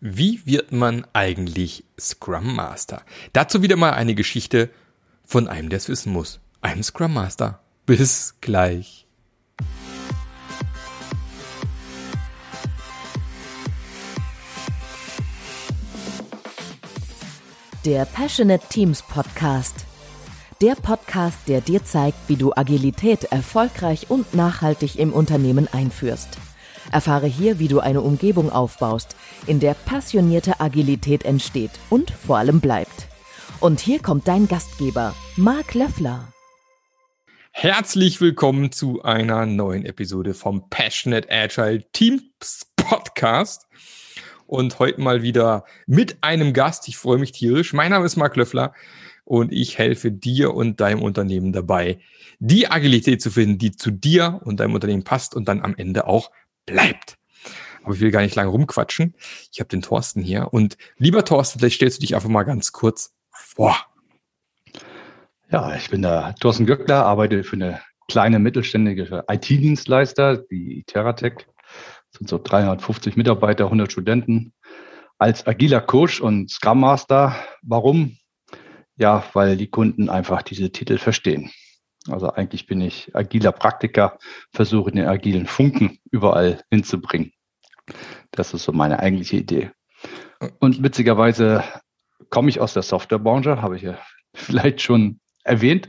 Wie wird man eigentlich Scrum Master? Dazu wieder mal eine Geschichte von einem, der es wissen muss. Einem Scrum Master. Bis gleich. Der Passionate Teams Podcast. Der Podcast, der dir zeigt, wie du Agilität erfolgreich und nachhaltig im Unternehmen einführst. Erfahre hier, wie du eine Umgebung aufbaust, in der passionierte Agilität entsteht und vor allem bleibt. Und hier kommt dein Gastgeber, Marc Löffler. Herzlich willkommen zu einer neuen Episode vom Passionate Agile Teams Podcast. Und heute mal wieder mit einem Gast. Ich freue mich tierisch. Mein Name ist Marc Löffler und ich helfe dir und deinem Unternehmen dabei, die Agilität zu finden, die zu dir und deinem Unternehmen passt und dann am Ende auch bleibt. Aber ich will gar nicht lange rumquatschen. Ich habe den Thorsten hier. Und lieber Thorsten, vielleicht stellst du dich einfach mal ganz kurz vor. Ja, ich bin der Thorsten Göckler, arbeite für eine kleine mittelständige IT-Dienstleister, die Terratech. Sind so 350 Mitarbeiter, 100 Studenten. Als agiler Coach und Scrum Master. Warum? Ja, weil die Kunden einfach diese Titel verstehen. Also eigentlich bin ich agiler Praktiker, versuche den agilen Funken überall hinzubringen. Das ist so meine eigentliche Idee. Und witzigerweise komme ich aus der Softwarebranche, habe ich ja vielleicht schon erwähnt,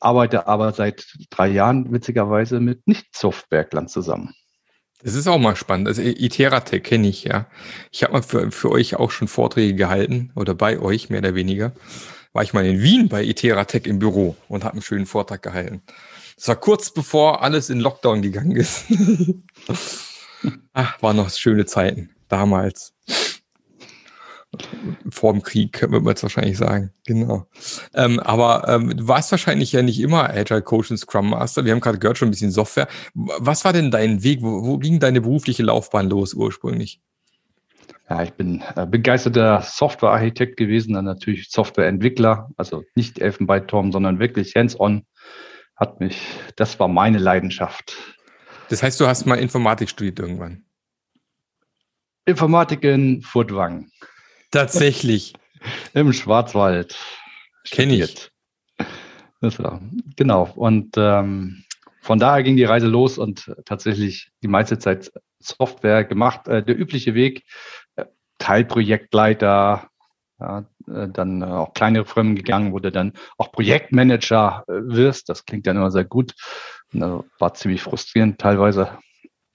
arbeite aber seit drei Jahren witzigerweise mit Nicht-Softwareklern zusammen. Das ist auch mal spannend. Also Iteratec kenne ich ja. Ich habe mal für, für euch auch schon Vorträge gehalten oder bei euch mehr oder weniger war ich mal in Wien bei Iteratec im Büro und habe einen schönen Vortrag gehalten. Das war kurz bevor alles in Lockdown gegangen ist. Ach, waren noch schöne Zeiten damals. Vor dem Krieg, würde man jetzt wahrscheinlich sagen. Genau. Ähm, aber ähm, du warst wahrscheinlich ja nicht immer Agile Coach und Scrum Master. Wir haben gerade gehört, schon ein bisschen Software. Was war denn dein Weg? Wo, wo ging deine berufliche Laufbahn los ursprünglich? Ja, ich bin äh, begeisterter Softwarearchitekt gewesen, dann natürlich Softwareentwickler, also nicht Elfenbeinturm, sondern wirklich hands-on. Hat mich, das war meine Leidenschaft. Das heißt, du hast mal Informatik studiert irgendwann? Informatik in Furtwang. Tatsächlich. Im Schwarzwald. Kenne ich. Das war, genau. Und ähm, von daher ging die Reise los und tatsächlich die meiste Zeit Software gemacht. Äh, der übliche Weg, Teilprojektleiter, ja, äh, dann äh, auch kleinere Firmen gegangen, wo du dann auch Projektmanager äh, wirst. Das klingt dann immer sehr gut. Und, war ziemlich frustrierend teilweise.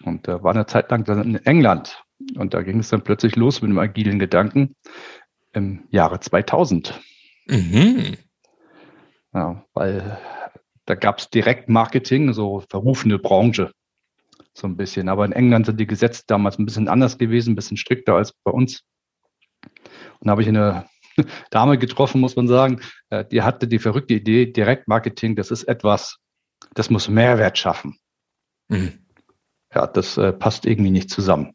Und war eine Zeit lang dann in England. Und da ging es dann plötzlich los mit dem agilen Gedanken im Jahre 2000. Mhm. Ja, weil da gab es Direktmarketing, so verrufene Branche so ein bisschen. Aber in England sind die Gesetze damals ein bisschen anders gewesen, ein bisschen strikter als bei uns. Und da habe ich eine Dame getroffen, muss man sagen, äh, die hatte die verrückte Idee, Direktmarketing, das ist etwas, das muss Mehrwert schaffen. Mhm. Ja, das äh, passt irgendwie nicht zusammen,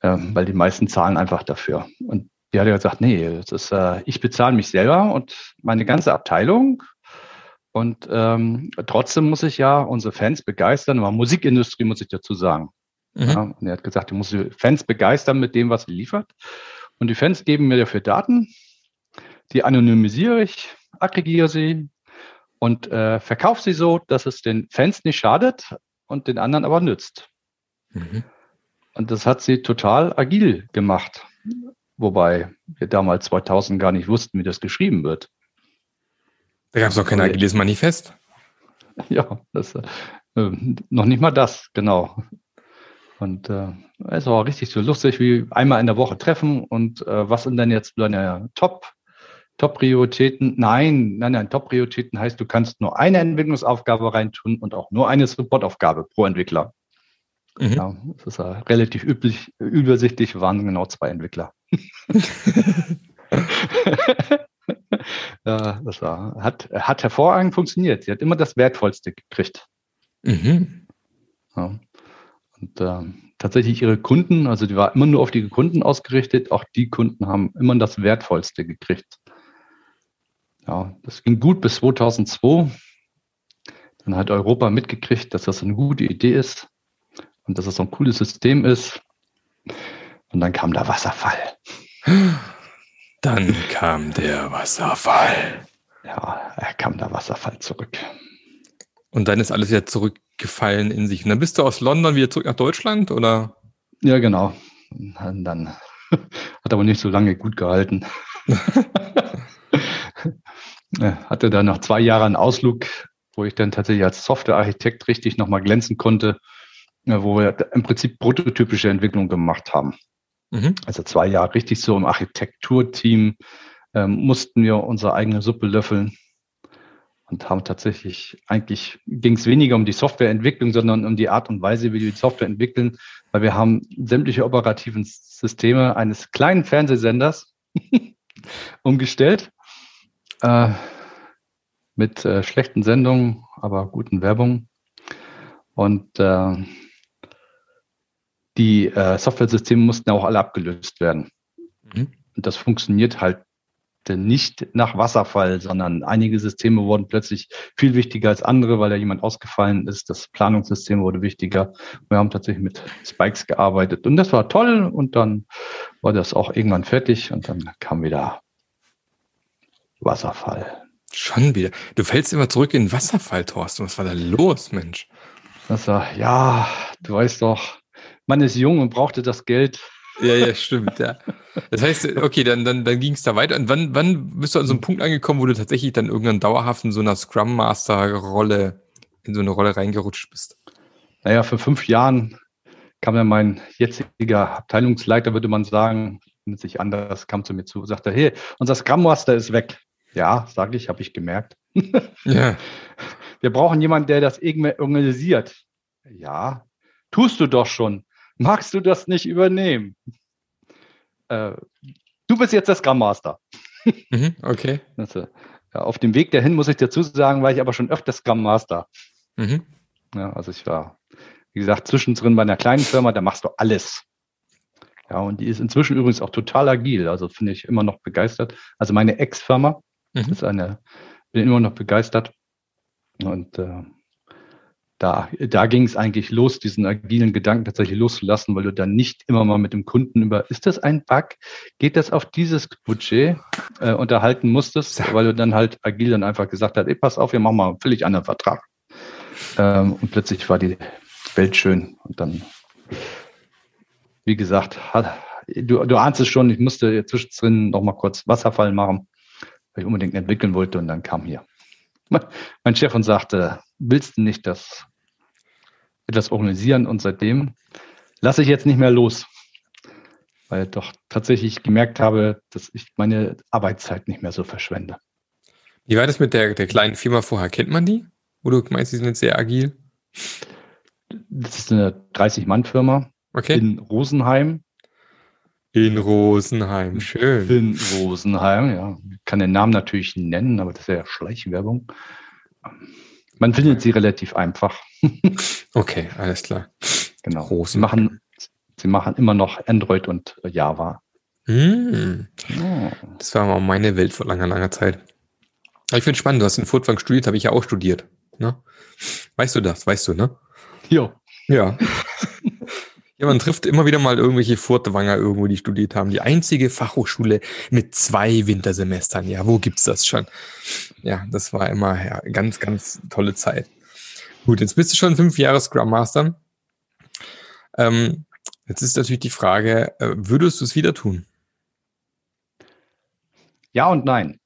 äh, weil die meisten zahlen einfach dafür. Und die hat ja gesagt, nee, das ist, äh, ich bezahle mich selber und meine ganze Abteilung und ähm, trotzdem muss ich ja unsere Fans begeistern, aber Musikindustrie muss ich dazu sagen. Mhm. Ja, und er hat gesagt, ich muss die Fans begeistern mit dem, was er liefert. Und die Fans geben mir dafür Daten, die anonymisiere ich, aggregiere sie und äh, verkaufe sie so, dass es den Fans nicht schadet und den anderen aber nützt. Mhm. Und das hat sie total agil gemacht. Wobei wir damals 2000 gar nicht wussten, wie das geschrieben wird. Da gab es doch kein agiles Manifest. Ja, das, äh, noch nicht mal das, genau. Und äh, es war richtig so lustig, wie einmal in der Woche treffen und äh, was sind denn jetzt deine Top, Top-Prioritäten? Nein, nein, nein, Top-Prioritäten heißt, du kannst nur eine Entwicklungsaufgabe reintun und auch nur eine Supportaufgabe pro Entwickler. Mhm. Ja, das ist ja relativ üblich, übersichtlich, waren genau zwei Entwickler. ja, das war, hat, hat hervorragend funktioniert. Sie hat immer das Wertvollste gekriegt. Mhm. Ja. Und äh, tatsächlich ihre Kunden, also die war immer nur auf die Kunden ausgerichtet, auch die Kunden haben immer das Wertvollste gekriegt. Ja, das ging gut bis 2002. Dann hat Europa mitgekriegt, dass das eine gute Idee ist und dass das so ein cooles System ist. Und dann kam der Wasserfall. Dann kam der Wasserfall. Ja, er kam der Wasserfall zurück. Und dann ist alles wieder zurückgefallen in sich. Und dann bist du aus London wieder zurück nach Deutschland, oder? Ja, genau. Und dann hat aber nicht so lange gut gehalten. Hatte dann nach zwei Jahren einen Ausflug, wo ich dann tatsächlich als Softwarearchitekt richtig nochmal glänzen konnte, wo wir im Prinzip prototypische Entwicklung gemacht haben. Mhm. Also zwei Jahre richtig so im Architekturteam ähm, mussten wir unsere eigene Suppe löffeln und haben tatsächlich, eigentlich ging es weniger um die Softwareentwicklung, sondern um die Art und Weise, wie wir die Software entwickeln, weil wir haben sämtliche operativen Systeme eines kleinen Fernsehsenders umgestellt äh, mit äh, schlechten Sendungen, aber guten Werbung. Und äh, die äh, Software-Systeme mussten auch alle abgelöst werden. Mhm. Und das funktioniert halt nicht nach Wasserfall, sondern einige Systeme wurden plötzlich viel wichtiger als andere, weil da jemand ausgefallen ist. Das Planungssystem wurde wichtiger. Wir haben tatsächlich mit Spikes gearbeitet und das war toll und dann war das auch irgendwann fertig und dann kam wieder Wasserfall. Schon wieder. Du fällst immer zurück in den Wasserfall, Thorsten. Was war da los, Mensch? Das war, ja, du weißt doch, man ist jung und brauchte das Geld. Ja, ja, stimmt, ja. Das heißt, okay, dann, dann, dann ging es da weiter. Und wann, wann bist du an so einem Punkt angekommen, wo du tatsächlich dann irgendwann dauerhaft in so einer Scrum Master-Rolle, in so eine Rolle reingerutscht bist? Naja, vor fünf Jahren kam dann mein jetziger Abteilungsleiter, würde man sagen, nennt sich anders, kam zu mir zu, sagte, hey, unser Scrum Master ist weg. Ja, sage ich, habe ich gemerkt. ja. Wir brauchen jemanden, der das irgendwie organisiert. Ja, tust du doch schon. Magst du das nicht übernehmen? Äh, du bist jetzt der Scrum Master. Mhm, okay. Also, ja, auf dem Weg dahin, muss ich dazu sagen, war ich aber schon öfter Scrum Master. Mhm. Ja, also ich war, wie gesagt, zwischendrin bei einer kleinen Firma, da machst du alles. Ja, und die ist inzwischen übrigens auch total agil. Also finde ich immer noch begeistert. Also meine Ex-Firma mhm. ist eine, bin immer noch begeistert. Und äh, da, da ging es eigentlich los, diesen agilen Gedanken tatsächlich loszulassen, weil du dann nicht immer mal mit dem Kunden über, ist das ein Bug? Geht das auf dieses Budget äh, unterhalten musstest, weil du dann halt agil dann einfach gesagt hast, ey, pass auf, wir machen mal einen völlig anderen Vertrag. Ähm, und plötzlich war die Welt schön und dann, wie gesagt, hat, du, du ahnst es schon, ich musste zwischendrin noch mal kurz Wasserfall machen, weil ich unbedingt entwickeln wollte und dann kam hier mein Chef und sagte, willst du nicht das etwas organisieren und seitdem lasse ich jetzt nicht mehr los, weil ich doch tatsächlich gemerkt habe, dass ich meine Arbeitszeit nicht mehr so verschwende. Wie war das mit der, der kleinen Firma vorher? Kennt man die? Wo du meinst, die sind jetzt sehr agil? Das ist eine 30-Mann-Firma okay. in Rosenheim. In Rosenheim, schön. In Rosenheim, ja. Ich kann den Namen natürlich nennen, aber das ist ja Schleichwerbung. Man findet sie relativ einfach. okay, alles klar. Genau. Groß. Sie machen, sie machen immer noch Android und Java. Mm. Oh. Das war mal meine Welt vor langer, langer Zeit. Aber ich finde es spannend, du hast in Furtwang studiert, habe ich ja auch studiert. Ne? Weißt du das? Weißt du, ne? Jo. Ja. Ja, man trifft immer wieder mal irgendwelche Furtwanger irgendwo, die studiert haben. Die einzige Fachhochschule mit zwei Wintersemestern. Ja, wo gibt's das schon? Ja, das war immer ja, ganz, ganz tolle Zeit. Gut, jetzt bist du schon fünf Jahre Scrum Master. Ähm, jetzt ist natürlich die Frage, äh, würdest du es wieder tun? Ja und nein.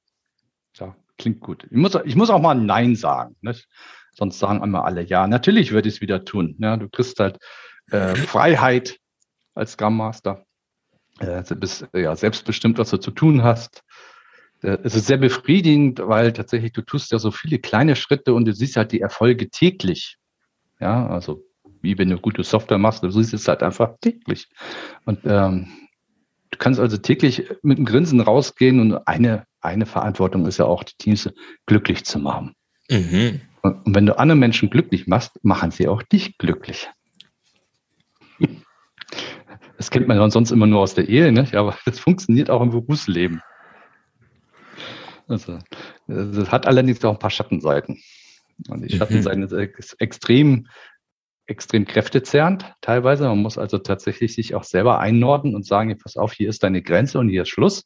Ja, klingt gut. Ich muss, ich muss auch mal Nein sagen. Nicht? Sonst sagen immer alle Ja. Natürlich würde ich es wieder tun. Ja, du kriegst halt äh, Freiheit als Scrum Master. Äh, du bist ja selbstbestimmt, was du zu tun hast. Äh, es ist sehr befriedigend, weil tatsächlich du tust ja so viele kleine Schritte und du siehst halt die Erfolge täglich. Ja, also wie wenn du gute Software machst, du siehst es halt einfach täglich. Und ähm, du kannst also täglich mit einem Grinsen rausgehen und eine, eine Verantwortung ist ja auch, die Teams glücklich zu machen. Mhm. Und, und wenn du andere Menschen glücklich machst, machen sie auch dich glücklich. Das kennt man sonst immer nur aus der Ehe, ne? aber das funktioniert auch im Berufsleben. Also, das hat allerdings auch ein paar Schattenseiten. Und die mhm. Schattenseiten mhm. ist extrem extrem kräftezehrend teilweise. Man muss also tatsächlich sich auch selber einnorden und sagen, pass auf, hier ist deine Grenze und hier ist Schluss.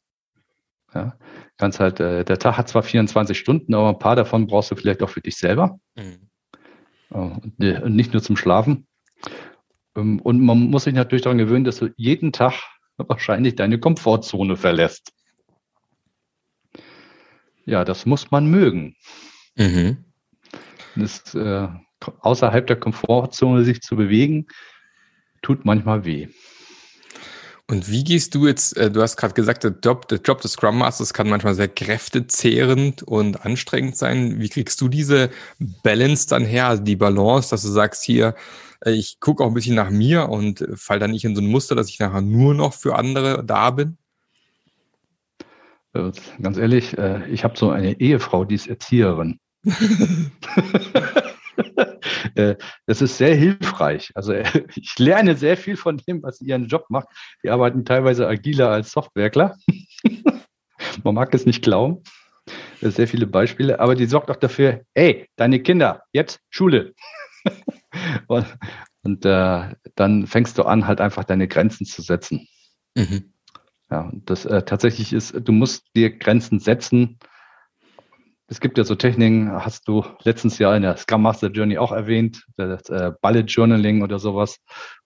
Ja, kannst halt, äh, der Tag hat zwar 24 Stunden, aber ein paar davon brauchst du vielleicht auch für dich selber. Mhm. Und nicht nur zum Schlafen. Ähm, und man muss sich natürlich daran gewöhnen, dass du jeden Tag wahrscheinlich deine Komfortzone verlässt. Ja, das muss man mögen. Mhm. Das, äh, außerhalb der Komfortzone sich zu bewegen, tut manchmal weh. Und wie gehst du jetzt, äh, du hast gerade gesagt, der Job, der Job des Scrum Masters kann manchmal sehr kräftezehrend und anstrengend sein. Wie kriegst du diese Balance dann her, also die Balance, dass du sagst, hier, ich gucke auch ein bisschen nach mir und fall dann nicht in so ein Muster, dass ich nachher nur noch für andere da bin? Äh, ganz ehrlich, ich habe so eine Ehefrau, die ist Erzieherin. Äh, das ist sehr hilfreich. Also ich lerne sehr viel von dem, was sie ihren Job macht. Die arbeiten teilweise agiler als Softwareler. Man mag es nicht glauben. Sehr viele Beispiele, aber die sorgt auch dafür, hey, deine Kinder, jetzt Schule. Und, und äh, dann fängst du an, halt einfach deine Grenzen zu setzen. Mhm. Ja, das äh, tatsächlich ist, du musst dir Grenzen setzen, es gibt ja so Techniken, hast du letztens ja in der Scrum Master Journey auch erwähnt, das äh, Bullet Journaling oder sowas,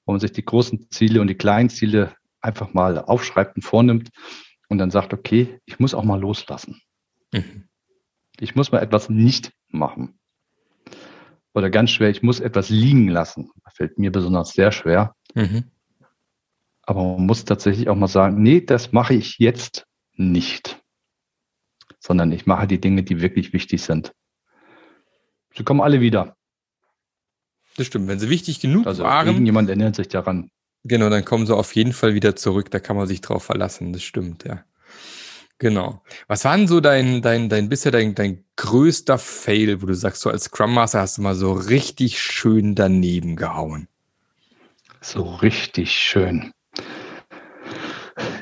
wo man sich die großen Ziele und die kleinen Ziele einfach mal aufschreibt und vornimmt und dann sagt, okay, ich muss auch mal loslassen. Mhm. Ich muss mal etwas nicht machen. Oder ganz schwer, ich muss etwas liegen lassen. Das fällt mir besonders sehr schwer. Mhm. Aber man muss tatsächlich auch mal sagen, nee, das mache ich jetzt nicht sondern ich mache die Dinge, die wirklich wichtig sind. Sie kommen alle wieder. Das stimmt. Wenn sie wichtig genug also waren. Irgendjemand erinnert sich daran. Genau, dann kommen sie auf jeden Fall wieder zurück. Da kann man sich drauf verlassen. Das stimmt, ja. Genau. Was war denn so dein, dein, dein bisher dein, dein größter Fail, wo du sagst, so als Scrum Master hast du mal so richtig schön daneben gehauen? So richtig schön.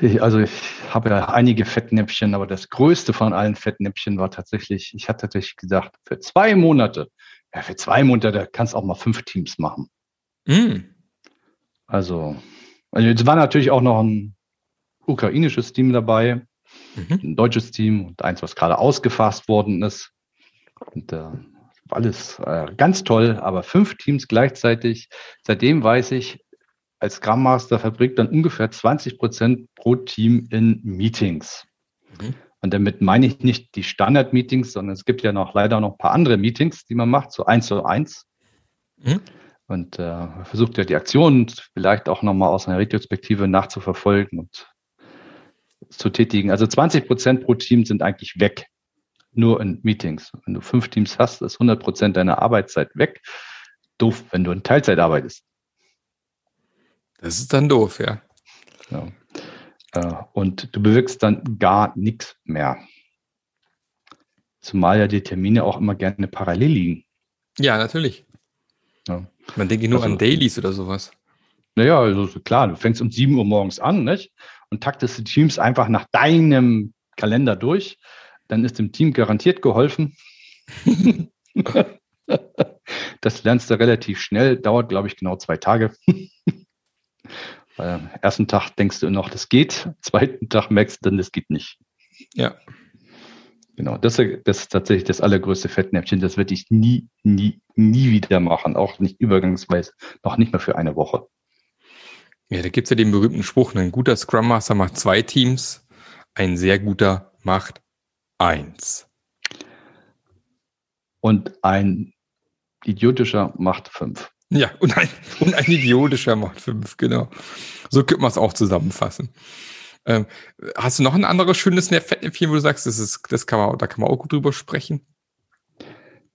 Ich, also ich habe ja einige Fettnäpfchen, aber das größte von allen Fettnäpfchen war tatsächlich, ich hatte tatsächlich gedacht, für zwei Monate, ja, für zwei Monate kannst du auch mal fünf Teams machen. Mm. Also, also jetzt war natürlich auch noch ein ukrainisches Team dabei, mhm. ein deutsches Team und eins, was gerade ausgefasst worden ist. Und äh, alles äh, ganz toll, aber fünf Teams gleichzeitig. Seitdem weiß ich, als Scrum Master verbringt dann ungefähr 20 Prozent pro Team in Meetings. Mhm. Und damit meine ich nicht die Standard-Meetings, sondern es gibt ja noch leider noch ein paar andere Meetings, die man macht, so eins zu eins. Mhm. Und äh, versucht ja die Aktionen vielleicht auch nochmal aus einer Retrospektive nachzuverfolgen und zu tätigen. Also 20 Prozent pro Team sind eigentlich weg, nur in Meetings. Wenn du fünf Teams hast, ist 100 Prozent deiner Arbeitszeit weg. Doof, wenn du in Teilzeit arbeitest. Das ist dann doof, ja. ja. Äh, und du bewirkst dann gar nichts mehr. Zumal ja die Termine auch immer gerne parallel liegen. Ja, natürlich. Ja. Man denke nur also, an Dailies oder sowas. Naja, also klar, du fängst um 7 Uhr morgens an nicht? Und taktest die Teams einfach nach deinem Kalender durch. Dann ist dem Team garantiert geholfen. das lernst du relativ schnell, dauert, glaube ich, genau zwei Tage. Weil am ersten Tag denkst du noch, das geht, am zweiten Tag merkst du dann, das geht nicht. Ja. Genau, das, das ist tatsächlich das allergrößte Fettnäpfchen. Das werde ich nie, nie, nie wieder machen. Auch nicht übergangsweise, noch nicht mal für eine Woche. Ja, da gibt es ja den berühmten Spruch, ein guter Scrum Master macht zwei Teams, ein sehr guter macht eins. Und ein idiotischer macht fünf. Ja, und ein, und ein idiotischer Mod 5, genau. So könnte man es auch zusammenfassen. Ähm, hast du noch ein anderes schönes Fettnäpfchen, wo du sagst, das ist, das kann man, da kann man auch gut drüber sprechen?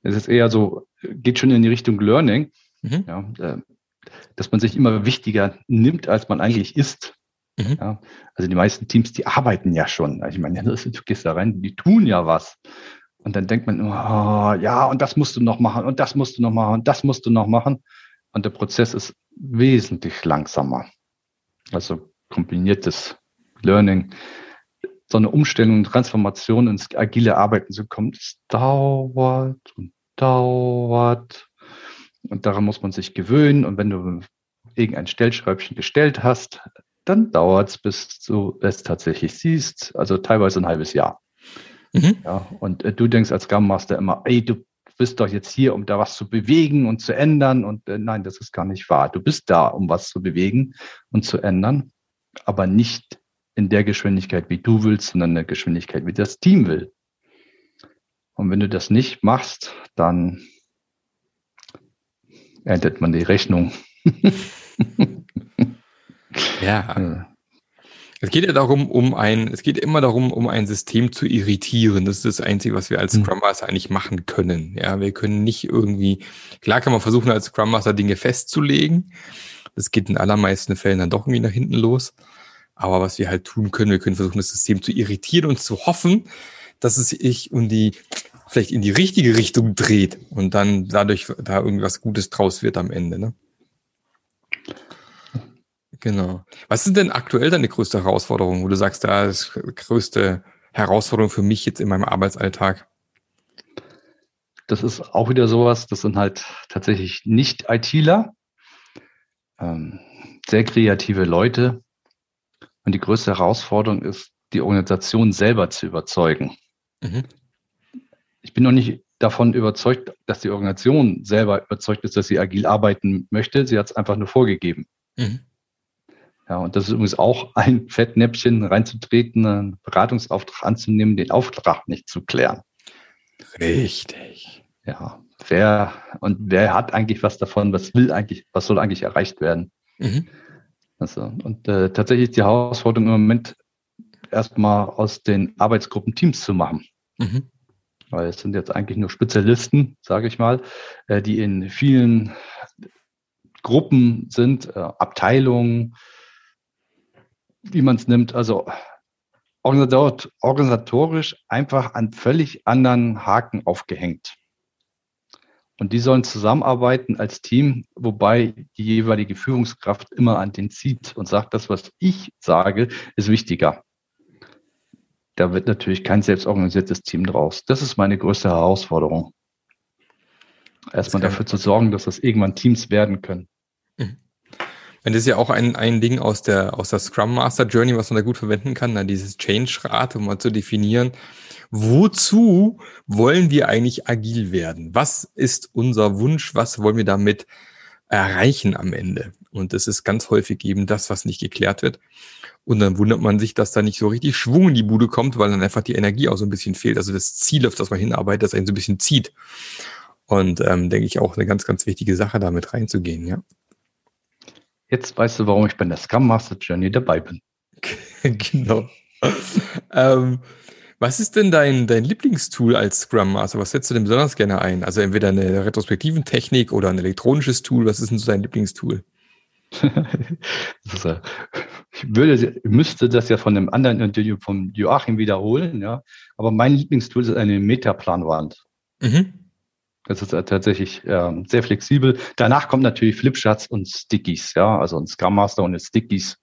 Es ist eher so, geht schon in die Richtung Learning, mhm. ja, äh, dass man sich immer wichtiger nimmt, als man eigentlich ist. Mhm. Ja, also die meisten Teams, die arbeiten ja schon. Ich meine, du gehst da rein, die tun ja was. Und dann denkt man immer, oh, ja, und das musst du noch machen, und das musst du noch machen, und das musst du noch machen und der Prozess ist wesentlich langsamer. Also kombiniertes Learning, so eine Umstellung und Transformation ins agile Arbeiten zu kommen, das dauert und dauert. Und daran muss man sich gewöhnen. Und wenn du irgendein Stellschräubchen gestellt hast, dann dauert es, bis du es tatsächlich siehst. Also teilweise ein halbes Jahr. Mhm. Ja, und äh, du denkst als Scrum Master immer, ey, du bist doch jetzt hier, um da was zu bewegen und zu ändern. Und äh, nein, das ist gar nicht wahr. Du bist da, um was zu bewegen und zu ändern, aber nicht in der Geschwindigkeit, wie du willst, sondern in der Geschwindigkeit, wie das Team will. Und wenn du das nicht machst, dann erntet man die Rechnung. ja. Es geht ja darum, um ein, es geht immer darum, um ein System zu irritieren. Das ist das Einzige, was wir als mhm. Scrum Master eigentlich machen können. Ja, wir können nicht irgendwie, klar kann man versuchen, als Scrum Master Dinge festzulegen. Das geht in allermeisten Fällen dann doch irgendwie nach hinten los. Aber was wir halt tun können, wir können versuchen, das System zu irritieren und zu hoffen, dass es sich um die, vielleicht in die richtige Richtung dreht und dann dadurch da irgendwas Gutes draus wird am Ende, ne? Genau. Was ist denn aktuell deine größte Herausforderung, wo du sagst, da ist die größte Herausforderung für mich jetzt in meinem Arbeitsalltag? Das ist auch wieder sowas, das sind halt tatsächlich nicht ITler, ähm, sehr kreative Leute. Und die größte Herausforderung ist, die Organisation selber zu überzeugen. Mhm. Ich bin noch nicht davon überzeugt, dass die Organisation selber überzeugt ist, dass sie agil arbeiten möchte. Sie hat es einfach nur vorgegeben. Mhm. Ja, und das ist übrigens auch ein Fettnäpfchen, reinzutreten, einen Beratungsauftrag anzunehmen, den Auftrag nicht zu klären. Richtig. Ja, wer und wer hat eigentlich was davon? Was will eigentlich, was soll eigentlich erreicht werden? Mhm. Also, und äh, tatsächlich die Herausforderung im Moment erstmal aus den Arbeitsgruppen Teams zu machen. Mhm. Weil es sind jetzt eigentlich nur Spezialisten, sage ich mal, äh, die in vielen Gruppen sind, äh, Abteilungen, wie man es nimmt, also organisatorisch einfach an völlig anderen Haken aufgehängt. Und die sollen zusammenarbeiten als Team, wobei die jeweilige Führungskraft immer an den zieht und sagt, das, was ich sage, ist wichtiger. Da wird natürlich kein selbstorganisiertes Team draus. Das ist meine größte Herausforderung. Erstmal dafür zu sorgen, dass das irgendwann Teams werden können. Mhm. Und das ist ja auch ein, ein Ding aus der, aus der Scrum Master Journey, was man da gut verwenden kann, da dieses Change-Rate, um mal zu definieren, wozu wollen wir eigentlich agil werden? Was ist unser Wunsch? Was wollen wir damit erreichen am Ende? Und das ist ganz häufig eben das, was nicht geklärt wird. Und dann wundert man sich, dass da nicht so richtig Schwung in die Bude kommt, weil dann einfach die Energie auch so ein bisschen fehlt. Also das Ziel, auf das man hinarbeitet, das einen so ein bisschen zieht. Und ähm, denke ich auch eine ganz, ganz wichtige Sache, damit reinzugehen, ja. Jetzt weißt du, warum ich bei der Scrum Master Journey dabei bin. genau. ähm, was ist denn dein, dein Lieblingstool als Scrum Master? Was setzt du denn besonders gerne ein? Also entweder eine retrospektiven Technik oder ein elektronisches Tool. Was ist denn so dein Lieblingstool? ist, ich würde, müsste das ja von einem anderen Interview von Joachim wiederholen, ja. Aber mein Lieblingstool ist eine Metaplanwand. Mhm. Das ist tatsächlich äh, sehr flexibel. Danach kommt natürlich Flipcharts und Stickies, ja, also ein Scrum Master und Stickies.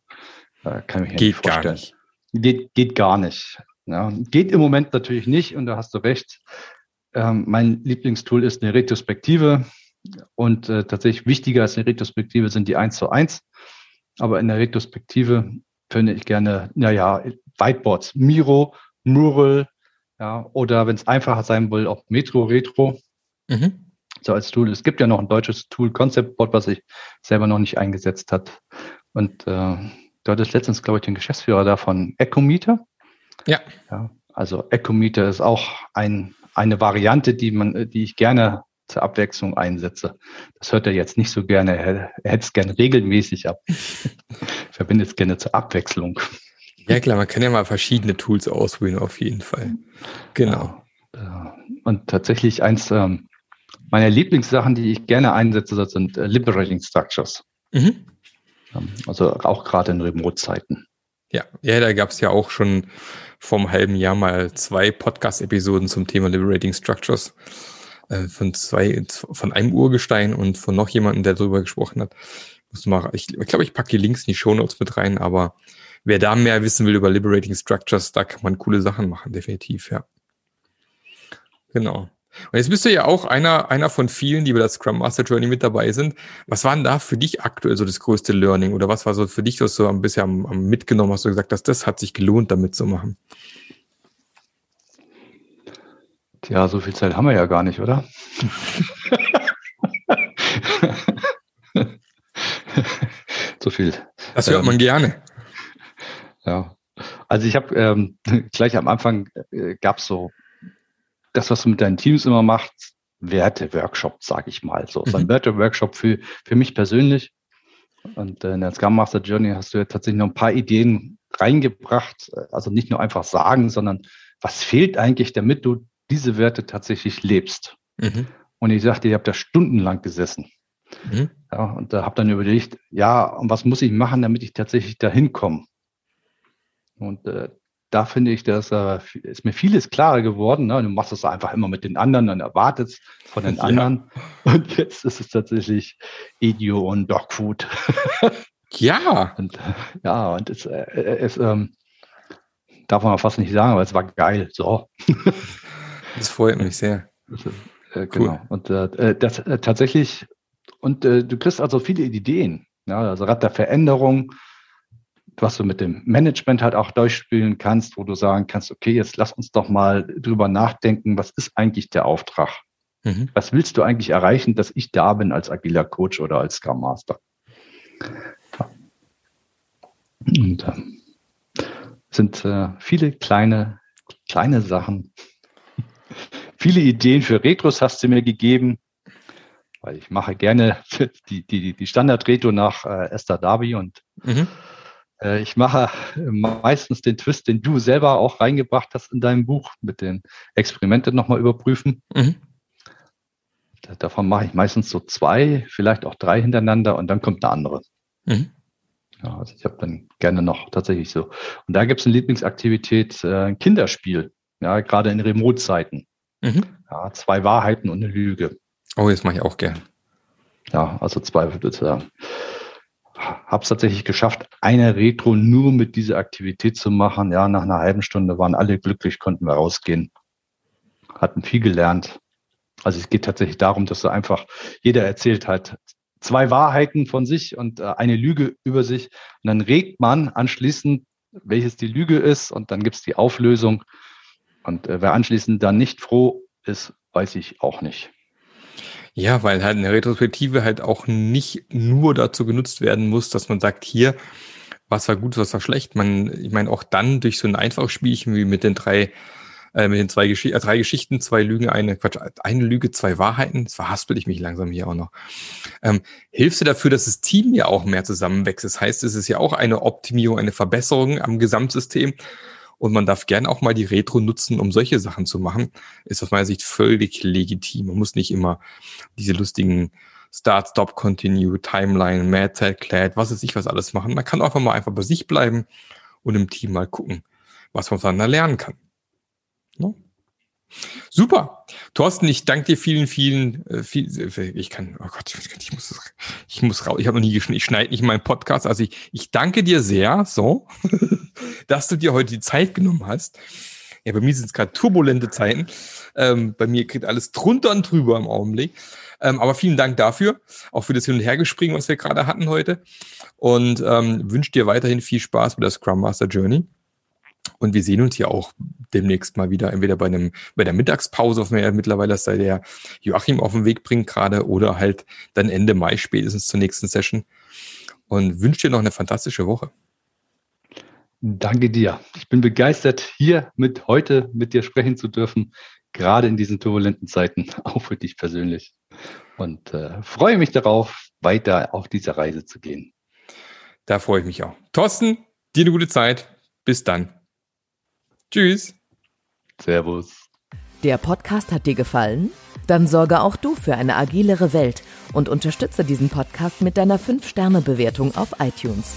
Äh, kann ich mir geht nicht vorstellen. Gar nicht. Geht, geht gar nicht. Ja. Geht im Moment natürlich nicht und da hast du recht. Ähm, mein Lieblingstool ist eine Retrospektive und äh, tatsächlich wichtiger als eine Retrospektive sind die 1 zu 1. Aber in der Retrospektive finde ich gerne, naja, Whiteboards, Miro, Mural, ja, oder wenn es einfacher sein will, auch Metro Retro. Mhm. So als Tool. Es gibt ja noch ein deutsches Tool, Conceptboard, was ich selber noch nicht eingesetzt hat. Und äh, du hattest letztens, glaube ich, den Geschäftsführer da von Ecometer. Ja. ja. Also Ecometer ist auch ein, eine Variante, die man, die ich gerne zur Abwechslung einsetze. Das hört er jetzt nicht so gerne. Er, er hätte es gerne regelmäßig ab. Verbindet es gerne zur Abwechslung. Ja klar, man kann ja mal verschiedene Tools ausprobieren auf jeden Fall. Genau. Und tatsächlich eins, ähm, meine Lieblingssachen, die ich gerne einsetze, das sind äh, Liberating Structures. Mhm. Also auch gerade in Remote-Zeiten. Ja, ja, da gab es ja auch schon vom halben Jahr mal zwei Podcast-Episoden zum Thema Liberating Structures äh, von zwei, von einem Urgestein und von noch jemandem, der darüber gesprochen hat. Muss ich, glaube, ich packe die Links in die Show Notes mit rein, aber wer da mehr wissen will über Liberating Structures, da kann man coole Sachen machen, definitiv, ja. Genau. Und jetzt bist du ja auch einer, einer von vielen, die bei der Scrum Master Journey mit dabei sind. Was war denn da für dich aktuell so das größte Learning? Oder was war so für dich, was du bisschen am, am mitgenommen hast, du gesagt hast, das hat sich gelohnt, damit zu machen? Tja, so viel Zeit haben wir ja gar nicht, oder? so viel. Das hört ähm, man gerne. Ja. Also ich habe ähm, gleich am Anfang äh, gab es so das, was du mit deinen Teams immer machst, Werte-Workshop, sage ich mal. So, mhm. so ein mhm. Werte-Workshop für, für mich persönlich. Und äh, in der Scrum Master Journey hast du ja tatsächlich noch ein paar Ideen reingebracht. Also nicht nur einfach sagen, sondern was fehlt eigentlich, damit du diese Werte tatsächlich lebst? Mhm. Und ich sagte, ich habe da stundenlang gesessen. Mhm. Ja, und da habe dann überlegt, ja, und was muss ich machen, damit ich tatsächlich dahin komme? Und äh, da finde ich, dass äh, ist mir vieles klarer geworden. Ne? Du machst das einfach immer mit den anderen und erwartest von den anderen. Ja. Und jetzt ist es tatsächlich Edio und Dogfood. ja. Und, ja, und es, äh, es ähm, darf man fast nicht sagen, aber es war geil. So. das freut mich sehr. Äh, genau. Cool. Und äh, das äh, tatsächlich, und äh, du kriegst also viele Ideen. Ja, also Rad der Veränderung, was du mit dem Management halt auch durchspielen kannst, wo du sagen kannst, okay, jetzt lass uns doch mal drüber nachdenken, was ist eigentlich der Auftrag? Mhm. Was willst du eigentlich erreichen, dass ich da bin als agiler Coach oder als Scrum Master? Und äh, sind äh, viele kleine, kleine Sachen. Viele Ideen für Retros hast du mir gegeben, weil ich mache gerne die, die, die Standard-Retro nach äh, Esther Darby und mhm. Äh, ich mache meistens den Twist, den du selber auch reingebracht hast in deinem Buch, mit den Experimenten nochmal überprüfen. Mhm. Davon mache ich meistens so zwei, vielleicht auch drei hintereinander und dann kommt eine andere. Mhm. Ja, also ich habe dann gerne noch tatsächlich so. Und da gibt es eine Lieblingsaktivität, äh, ein Kinderspiel, ja, gerade in Remote-Zeiten. Mhm. Ja, zwei Wahrheiten und eine Lüge. Oh, das mache ich auch gern. Ja, also zwei, äh, habe es tatsächlich geschafft, eine Retro nur mit dieser Aktivität zu machen. Ja, nach einer halben Stunde waren alle glücklich, konnten wir rausgehen, hatten viel gelernt. Also es geht tatsächlich darum, dass so einfach jeder erzählt hat zwei Wahrheiten von sich und äh, eine Lüge über sich. Und dann regt man anschließend, welches die Lüge ist und dann gibt es die Auflösung. Und äh, wer anschließend dann nicht froh ist, weiß ich auch nicht. Ja, weil halt eine Retrospektive halt auch nicht nur dazu genutzt werden muss, dass man sagt, hier, was war gut, was war schlecht. Man, ich meine, auch dann durch so ein einfaches Spielchen wie mit den drei, äh, mit den zwei Gesch äh, drei Geschichten, zwei Lügen, eine Quatsch, eine Lüge, zwei Wahrheiten, das verhaspel ich mich langsam hier auch noch. Ähm, hilfst du dafür, dass das Team ja auch mehr zusammenwächst? Das heißt, es ist ja auch eine Optimierung, eine Verbesserung am Gesamtsystem. Und man darf gern auch mal die Retro nutzen, um solche Sachen zu machen. Ist aus meiner Sicht völlig legitim. Man muss nicht immer diese lustigen Start, Stop, Continue, Timeline, Mad, Sad, Clad, was weiß ich, was alles machen. Man kann einfach mal einfach bei sich bleiben und im Team mal gucken, was man voneinander lernen kann. No? Super. Thorsten, ich danke dir vielen, vielen, äh, viel, äh, ich kann, oh Gott, ich muss, ich muss raus, ich habe noch nie geschnitten, ich schneide nicht meinen Podcast. Also ich, ich danke dir sehr, so, dass du dir heute die Zeit genommen hast. Ja, bei mir sind es gerade turbulente Zeiten. Ähm, bei mir geht alles drunter und drüber im Augenblick. Ähm, aber vielen Dank dafür, auch für das Hin- und Hergespringen, was wir gerade hatten heute. Und ähm, wünsche dir weiterhin viel Spaß mit der Scrum Master Journey. Und wir sehen uns ja auch demnächst mal wieder, entweder bei einem, bei der Mittagspause, auf der mittlerweile sei der Joachim auf den Weg bringt gerade, oder halt dann Ende Mai spätestens zur nächsten Session. Und wünsche dir noch eine fantastische Woche. Danke dir. Ich bin begeistert, hier mit heute mit dir sprechen zu dürfen, gerade in diesen turbulenten Zeiten, auch für dich persönlich. Und äh, freue mich darauf, weiter auf diese Reise zu gehen. Da freue ich mich auch. Thorsten, dir eine gute Zeit. Bis dann. Tschüss. Servus. Der Podcast hat dir gefallen? Dann sorge auch du für eine agilere Welt und unterstütze diesen Podcast mit deiner 5-Sterne-Bewertung auf iTunes.